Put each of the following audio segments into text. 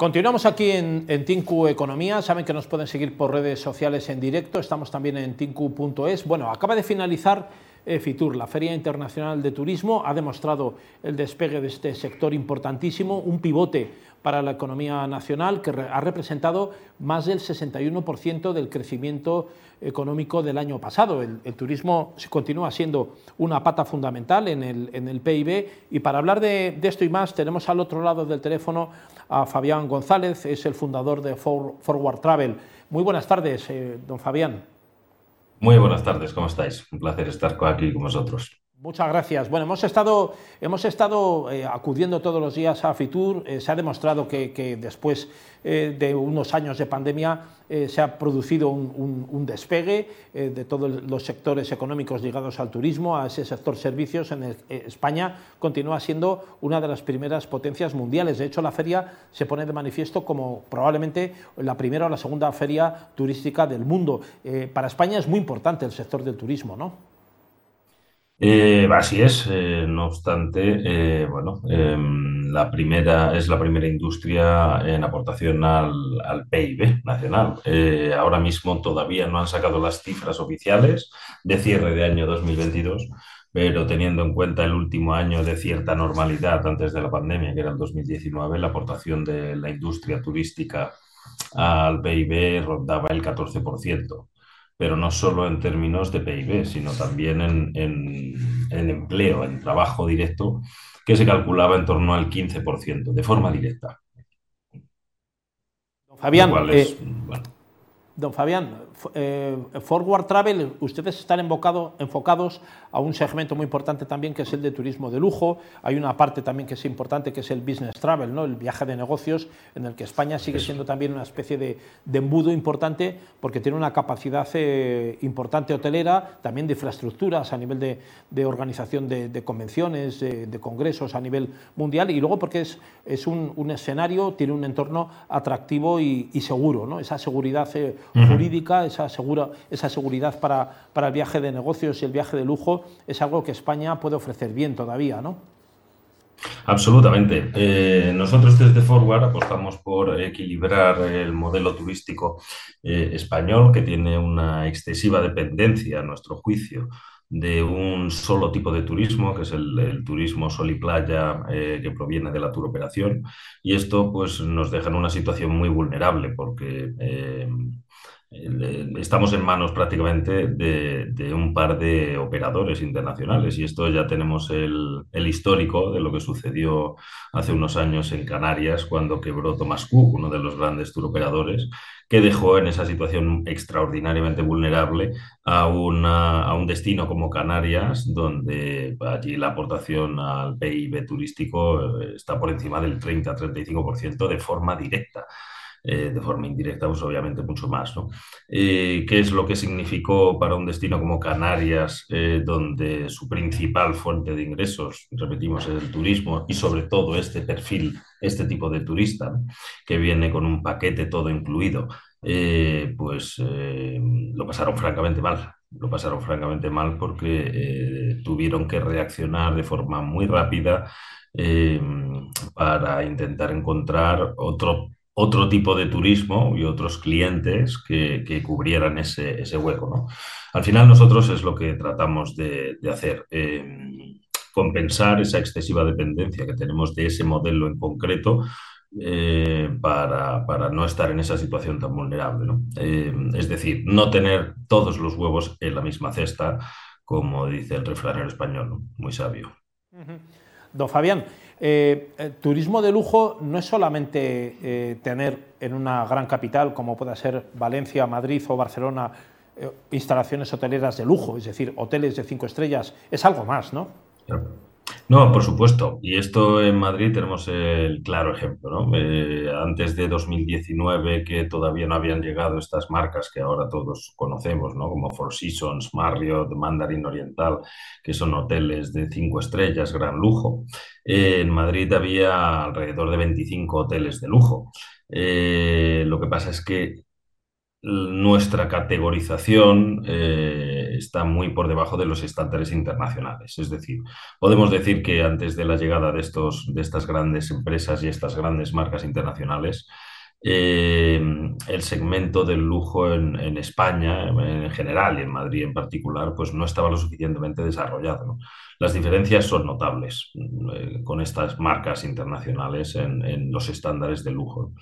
Continuamos aquí en, en, Tinku Economía. Saben que nos pueden seguir por redes sociales en directo. Estamos también en tinku.es. Bueno, acaba de finalizar eh, FITUR, la Feria Internacional de Turismo. Ha demostrado el despegue de este sector importantísimo, un pivote para la economía nacional que ha representado más del 61% del crecimiento económico del año pasado. El, turismo continúa siendo una pata fundamental en el, PIB y para hablar de, esto y más tenemos al otro lado del teléfono a Fabián González, es el fundador de Forward Travel. Muy buenas tardes, eh, don Fabián. Muy buenas tardes, ¿cómo estáis? Un placer estar aquí con vosotros. Muchas gracias. Bueno, hemos estado, hemos estado eh, acudiendo todos los días a Fitur. Eh, se ha demostrado que, después eh, de unos años de pandemia se ha producido un, despegue de todos los sectores económicos ligados al turismo, a ese sector servicios. En España continúa siendo una de las primeras potencias mundiales. De hecho, la feria se pone de manifiesto como probablemente la primera o la segunda feria turística del mundo. para España es muy importante el sector del turismo, ¿no? Eh, así es, eh, no obstante, eh, bueno, em, la primera es la primera industria en aportación al, al PIB nacional. ahora mismo todavía no han sacado las cifras oficiales de cierre de año 2022, pero teniendo en cuenta el último año de cierta normalidad antes de la pandemia, que era el 2019, la aportación de la industria turística al PIB rondaba el 14% pero no solo en términos de PIB, sino también en, empleo, en trabajo directo, que se calculaba en torno al 15%, de forma directa. Fabián, eh, don Fabián, eh, Forward Travel, ustedes están enfocados a un segmento muy importante también que es el de turismo de lujo. Hay una parte también que es importante que es el business travel, ¿no? el viaje de negocios, en el que España sigue siendo también una especie de, embudo importante porque tiene una capacidad eh, importante hotelera, también de infraestructuras a nivel de, organización de, convenciones, de, congresos a nivel mundial y luego porque es, es un, escenario, tiene un entorno atractivo y, seguro, ¿no? esa seguridad eh, jurídica esa, segura, esa seguridad para, para el viaje de negocios y el viaje de lujo es algo que España puede ofrecer bien todavía, ¿no? Absolutamente. Eh, nosotros desde Forward apostamos por equilibrar el modelo turístico eh, español, que tiene una excesiva dependencia, a nuestro juicio, de un solo tipo de turismo, que es el, turismo sol y playa eh, que proviene de la turoperación. Y esto pues, nos deja en una situación muy vulnerable porque estamos en manos prácticamente de, un par de operadores internacionales y esto ya tenemos el, histórico de lo que sucedió hace unos años en Canarias cuando quebró Thomas Cook, uno de los grandes turoperadores, que dejó en esa situación extraordinariamente vulnerable a, a un destino como Canarias, donde allí la aportación al PIB turístico eh, está por encima del 30-35% de forma directa. Eh, de forma indirecta, pues obviamente mucho más. ¿no? Eh, ¿Qué es lo que significó para un destino como Canarias, eh, donde su principal fuente de ingresos, repetimos, es el turismo y sobre todo este perfil, este tipo de turista, que viene con un paquete todo incluido? pues lo pasaron francamente mal. Lo pasaron francamente mal porque tuvieron que reaccionar de forma muy rápida para intentar encontrar otro otro tipo de turismo y otros clientes que, cubrieran ese, hueco. Al final nosotros es lo que tratamos de, hacer, em, compensar esa excesiva dependencia que tenemos de ese modelo en concreto eh, para, no estar en esa situación tan vulnerable. Em, es decir, no tener todos los huevos en la misma cesta, como dice el refranero español, muy sabio. Don Fabián, eh, el turismo de lujo no es solamente eh, tener en una gran capital como pueda ser Valencia, Madrid o Barcelona eh, instalaciones hoteleras de lujo, es decir, hoteles de cinco estrellas, es algo más, ¿no? No, por supuesto. Y esto en Madrid tenemos el claro ejemplo. ¿no? Eh, antes de 2019, que todavía no habían llegado estas marcas que ahora todos conocemos, ¿no? como Four Seasons, Marriott, Mandarin Oriental, que son hoteles de cinco estrellas, gran lujo. Eh, en Madrid había alrededor de 25 hoteles de lujo. Eh, lo que pasa es que nuestra categorización está muy por debajo de los estándares internacionales. Es decir, podemos decir que antes de la llegada de, estos, de estas grandes empresas y estas grandes marcas internacionales, eh, el segmento del lujo en, España en general y en Madrid en particular, pues no estaba lo suficientemente desarrollado. Las diferencias son notables eh, con estas marcas internacionales en, los estándares de lujo.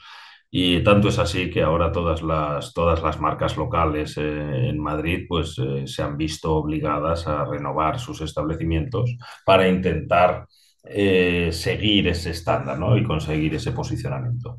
Y tanto es así que ahora todas las, todas las marcas locales eh, en Madrid pues, se han visto obligadas a renovar sus establecimientos para intentar seguir ese estándar y conseguir ese posicionamiento.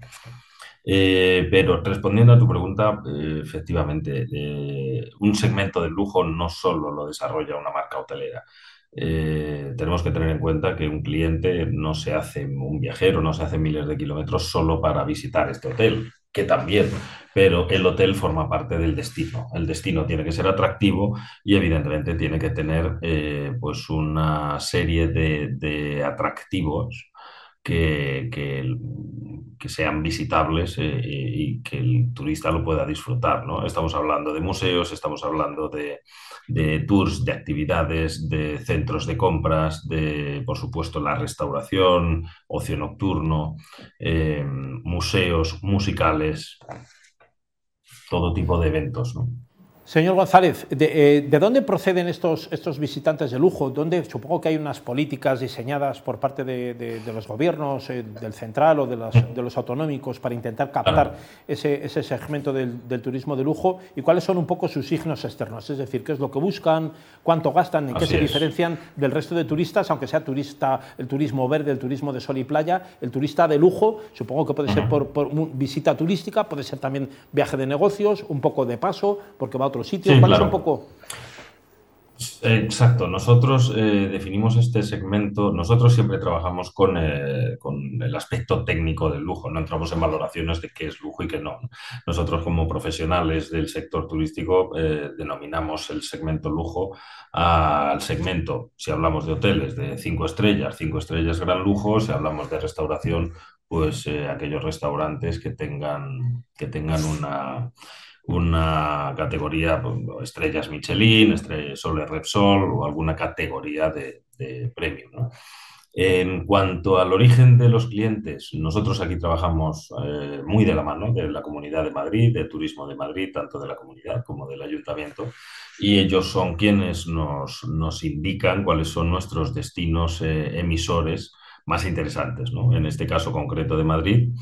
Eh, pero respondiendo a tu pregunta, eh, efectivamente, eh, un segmento del lujo no solo lo desarrolla una marca hotelera. Tenemos que tener en cuenta que un cliente no se hace, un viajero no se hace miles de kilómetros solo para visitar este hotel, que también, pero el hotel forma parte del destino. El destino tiene que ser atractivo y evidentemente tiene que tener pues una serie de, de atractivos que, que, sean visitables eh, y que el turista lo pueda disfrutar. ¿no? Estamos hablando de museos, estamos hablando de, de, tours, de actividades, de centros de compras, de, por supuesto, la restauración, ocio nocturno, eh, museos musicales, todo tipo de eventos. ¿no? Señor González, eh, ¿de, dónde proceden estos, estos visitantes de lujo? ¿Dónde, supongo que hay unas políticas diseñadas por parte de, los gobiernos, eh, del central o de, los autonómicos para intentar captar ese, segmento del, turismo de lujo? ¿Y cuáles son un poco sus signos externos? Es decir, ¿qué es lo que buscan? ¿Cuánto gastan? ¿En qué se diferencian del resto de turistas? Aunque sea turista, el turismo verde, el turismo de sol y playa, el turista de lujo, supongo que puede ser por, por visita turística, puede ser también viaje de negocios, un poco de paso, porque va a otro sitios? un poco? Exacto, nosotros eh, definimos este segmento, nosotros siempre trabajamos con, eh, con, el aspecto técnico del lujo, no entramos en valoraciones de qué es lujo y qué no. Nosotros como profesionales del sector turístico eh, denominamos el segmento lujo al segmento, si hablamos de hoteles de cinco estrellas, cinco estrellas gran lujo, si hablamos de restauración, pues aquellos restaurantes que tengan, que tengan una una categoría, pues, estrellas Michelin, estrellas Sole Repsol o alguna categoría de, de premium. En cuanto al origen de los clientes, nosotros aquí trabajamos eh, muy de la mano de la Comunidad de Madrid, de Turismo de Madrid, tanto de la comunidad como del ayuntamiento, y ellos son quienes nos, nos indican cuáles son nuestros destinos eh, emisores más interesantes. ¿no? En este caso concreto de Madrid,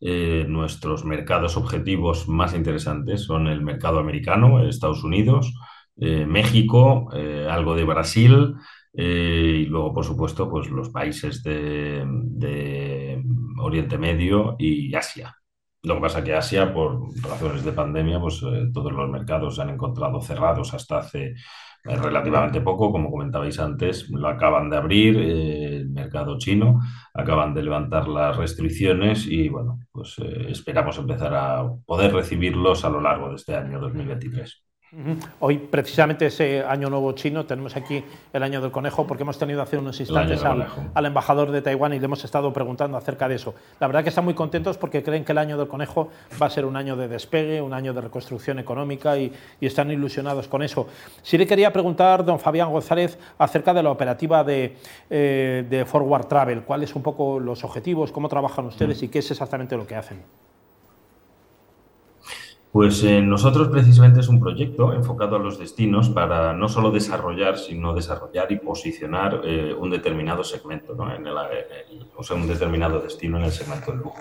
eh, nuestros mercados objetivos más interesantes son el mercado americano, Estados Unidos, eh, México, eh, algo de Brasil y luego, por supuesto, pues los países de, Oriente Medio y Asia. Lo que pasa es que Asia, por razones de pandemia, pues todos los mercados se han encontrado cerrados hasta hace relativamente poco, como comentabais antes, lo acaban de abrir eh, el mercado chino, acaban de levantar las restricciones y bueno, pues eh, esperamos empezar a poder recibirlos a lo largo de este año 2023. Hoy, precisamente ese año nuevo chino, tenemos aquí el año del conejo, porque hemos tenido hace unos instantes al, embajador de Taiwán y le hemos estado preguntando acerca de eso. La verdad que están muy contentos porque creen que el año del conejo va a ser un año de despegue, un año de reconstrucción económica y, están ilusionados con eso. Sí le quería preguntar, don Fabián González, acerca de la operativa de, eh, de Forward Travel. ¿Cuáles son un poco los objetivos? ¿Cómo trabajan ustedes y qué es exactamente lo que hacen? Pues eh, nosotros precisamente es un proyecto enfocado a los destinos para no solo desarrollar, sino desarrollar y posicionar eh, un determinado segmento, en el, o sea, un determinado destino en el segmento del lujo.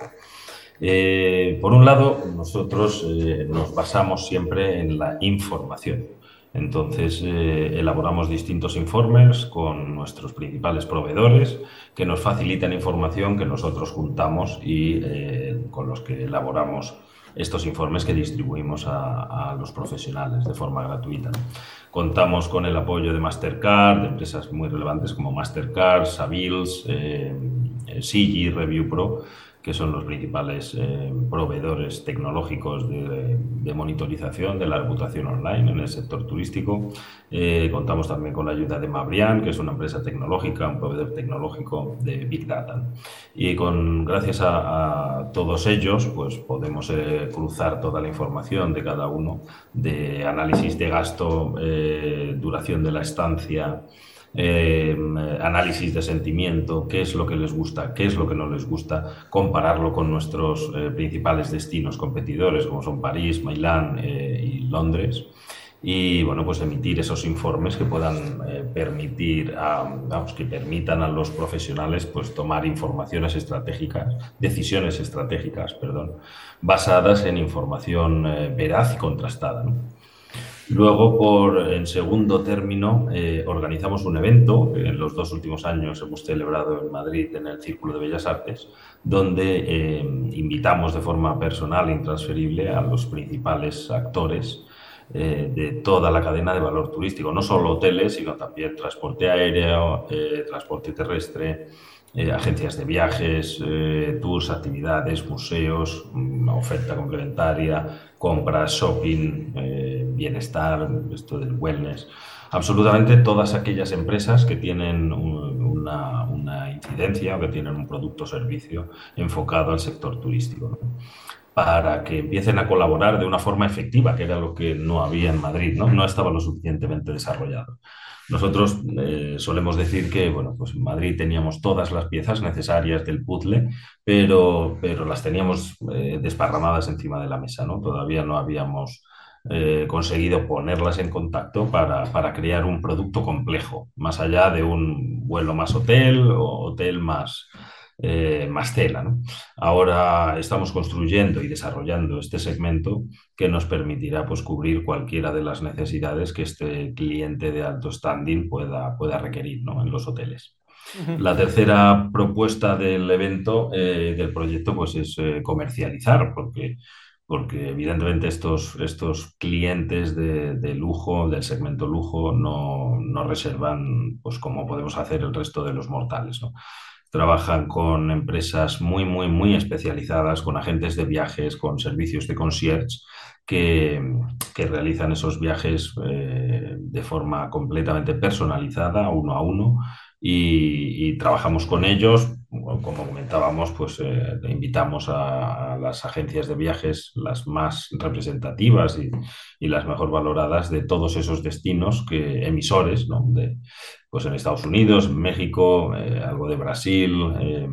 Eh, por un lado, nosotros nos basamos siempre en la información. Entonces, elaboramos distintos informes con nuestros principales proveedores que nos facilitan información que nosotros juntamos y con los que elaboramos estos informes que distribuimos a, los profesionales de forma gratuita. Contamos con el apoyo de Mastercard, de empresas muy relevantes como Mastercard, Savils, eh, Sigi, Review Pro, que son los principales eh, proveedores tecnológicos de, monitorización de la reputación online en el sector turístico. Eh, contamos también con la ayuda de Mabrian, que es una empresa tecnológica, un proveedor tecnológico de Big Data. Y con, gracias a, todos ellos, pues podemos eh, cruzar toda la información de cada uno, de análisis de gasto, duración de la estancia, eh, análisis de sentimiento, qué es lo que les gusta, qué es lo que no les gusta, compararlo con nuestros eh, principales destinos competidores, como son París, Milán eh, y Londres. Y bueno, pues emitir esos informes que puedan permitir, a, vamos, que permitan a los profesionales pues tomar informaciones estratégicas, decisiones estratégicas, perdón, basadas en información veraz y contrastada. ¿no? Luego, por, en segundo término, eh, organizamos un evento en los dos últimos años hemos celebrado en Madrid en el Círculo de Bellas Artes, donde eh, invitamos de forma personal e intransferible a los principales actores eh, de toda la cadena de valor turístico, no solo hoteles, sino también transporte aéreo, transporte terrestre, agencias de viajes, tours, actividades, museos, oferta complementaria, compras, shopping, eh, bienestar, esto del wellness, absolutamente todas aquellas empresas que tienen una, incidencia o que tienen un producto o servicio enfocado al sector turístico. para que empiecen a colaborar de una forma efectiva, que era lo que no había en Madrid, no, no estaba lo suficientemente desarrollado. Nosotros eh, solemos decir que, bueno, pues en Madrid teníamos todas las piezas necesarias del puzzle, pero, pero las teníamos eh, desparramadas encima de la mesa, ¿no? Todavía no habíamos eh, conseguido ponerlas en contacto para, para, crear un producto complejo, más allá de un vuelo más hotel o hotel más, eh, más tela. Ahora estamos construyendo y desarrollando este segmento que nos permitirá pues, cubrir cualquiera de las necesidades que este cliente de alto standing pueda, pueda requerir en los hoteles. La tercera propuesta del evento, eh, del proyecto, pues es eh, comercializar, porque, porque evidentemente estos, estos clientes de, lujo, del segmento lujo, no, no, reservan pues como podemos hacer el resto de los mortales. ¿no? Trabajan con empresas muy, muy, muy especializadas, con agentes de viajes, con servicios de concierge que, realizan esos viajes eh, de forma completamente personalizada, uno a uno, y, trabajamos con ellos. Como comentábamos, pues eh, invitamos a, las agencias de viajes, las más representativas y, las mejor valoradas de todos esos destinos que emisores, ¿no? de, pues en Estados Unidos, México, eh, algo de Brasil, eh,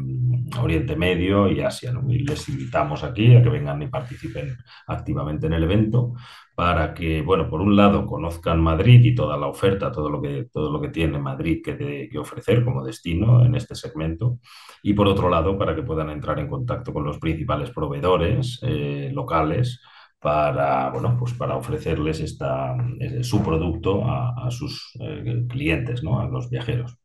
Oriente Medio y Asia. Y les invitamos aquí a que vengan y participen activamente en el evento para que, bueno, por un lado conozcan Madrid y toda la oferta, todo lo que, todo lo que tiene Madrid que, ofrecer como destino en este segmento, y por otro lado para que puedan entrar en contacto con los principales proveedores eh, locales para, bueno, pues para ofrecerles esta, eh, su producto a, sus eh, clientes, ¿no? a los viajeros.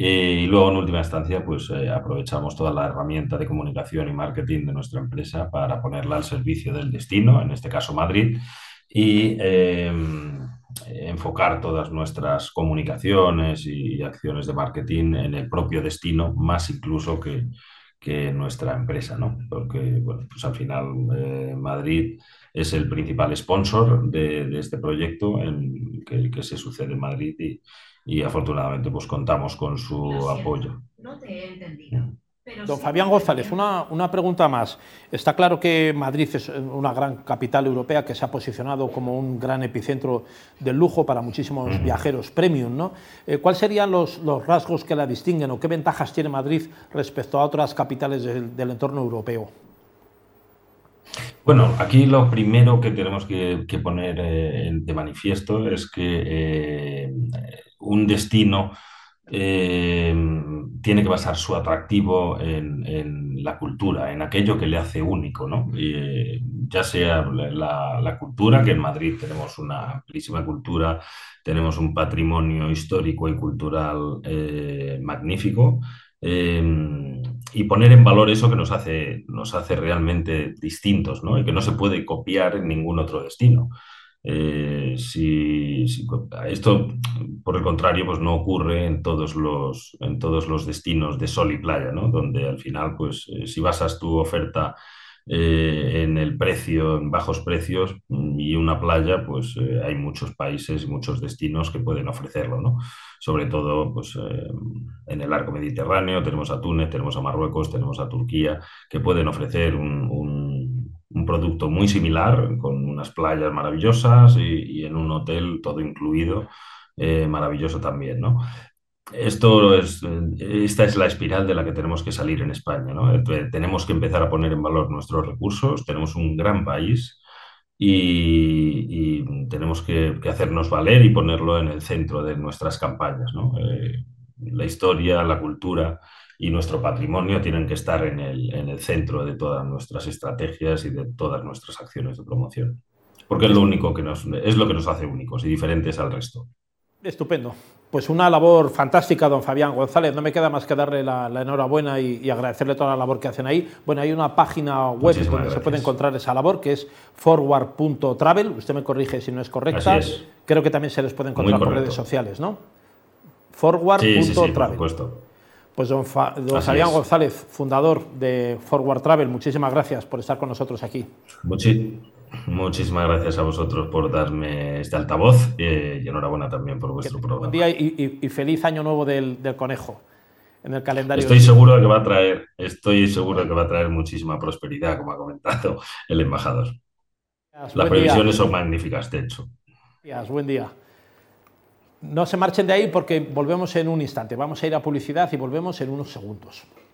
Y luego, en última instancia, pues aprovechamos toda la herramienta de comunicación y marketing de nuestra empresa para ponerla al servicio del destino, en este caso Madrid, y em, enfocar todas nuestras comunicaciones y acciones de marketing en el propio destino, más incluso que, que nuestra empresa, ¿no? Porque, bueno, pues al final eh, Madrid es el principal sponsor de, este proyecto en que, que, se sucede en Madrid y, y afortunadamente pues contamos con su apoyo. No te he entendido. Don Fabián González, una, una, pregunta más. Está claro que Madrid es una gran capital europea que se ha posicionado como un gran epicentro del lujo para muchísimos viajeros premium. ¿no? Eh, ¿Cuáles serían los, los, rasgos que la distinguen o qué ventajas tiene Madrid respecto a otras capitales del, del entorno europeo? Bueno, aquí lo primero que tenemos que, poner eh, de manifiesto es que eh, un destino eh, tiene que basar su atractivo en, la cultura, en aquello que le hace único, ¿no? Ya sea la, cultura, que en Madrid tenemos una amplísima cultura, tenemos un patrimonio histórico y cultural magnífico, y poner en valor eso que nos hace, nos hace realmente distintos, ¿no? Y que no se puede copiar en ningún otro destino. Eh, si, esto, por el contrario, pues no ocurre en todos los, en todos los destinos de sol y playa, ¿no? Donde al final, pues eh, si basas tu oferta eh, en el precio, en bajos precios y una playa, pues eh, hay muchos países muchos destinos que pueden ofrecerlo, ¿no? Sobre todo, pues eh, en el arco mediterráneo tenemos a Túnez, tenemos a Marruecos, tenemos a Turquía, que pueden ofrecer un, un, producto muy similar, con unas playas maravillosas y, y en un hotel todo incluido. maravilloso también, ¿no? Esto es, esta es la espiral de la que tenemos que salir en España. ¿no? Tenemos que empezar a poner en valor nuestros recursos. Tenemos un gran país y, tenemos que, hacernos valer y ponerlo en el centro de nuestras campañas. ¿no? Eh, la historia, la cultura y nuestro patrimonio tienen que estar en el, en el centro de todas nuestras estrategias y de todas nuestras acciones de promoción. Porque es lo único que nos, es lo que nos hace únicos y diferentes al resto. Estupendo. Pues una labor fantástica, don Fabián González. No me queda más que darle la, enhorabuena y, agradecerle toda la labor que hacen ahí. Bueno, hay una página web donde se puede encontrar esa labor que es forward.travel. Usted me corrige si no es correcta. Creo que también se les puede encontrar por redes sociales, ¿no? Forward.travel. Sí, pues don, Fabián González, fundador de Forward Travel, muchísimas gracias por estar con nosotros aquí. Muchísimas gracias a vosotros por darme este altavoz eh, y enhorabuena también por vuestro programa. Buen día y, feliz año nuevo del, conejo en el calendario. Estoy seguro de que va a traer, estoy seguro de que va a traer muchísima prosperidad, como ha comentado el embajador. Las previsiones son magníficas, de hecho. buen día. No se marchen de ahí porque volvemos en un instante. Vamos a ir a publicidad y volvemos en unos segundos.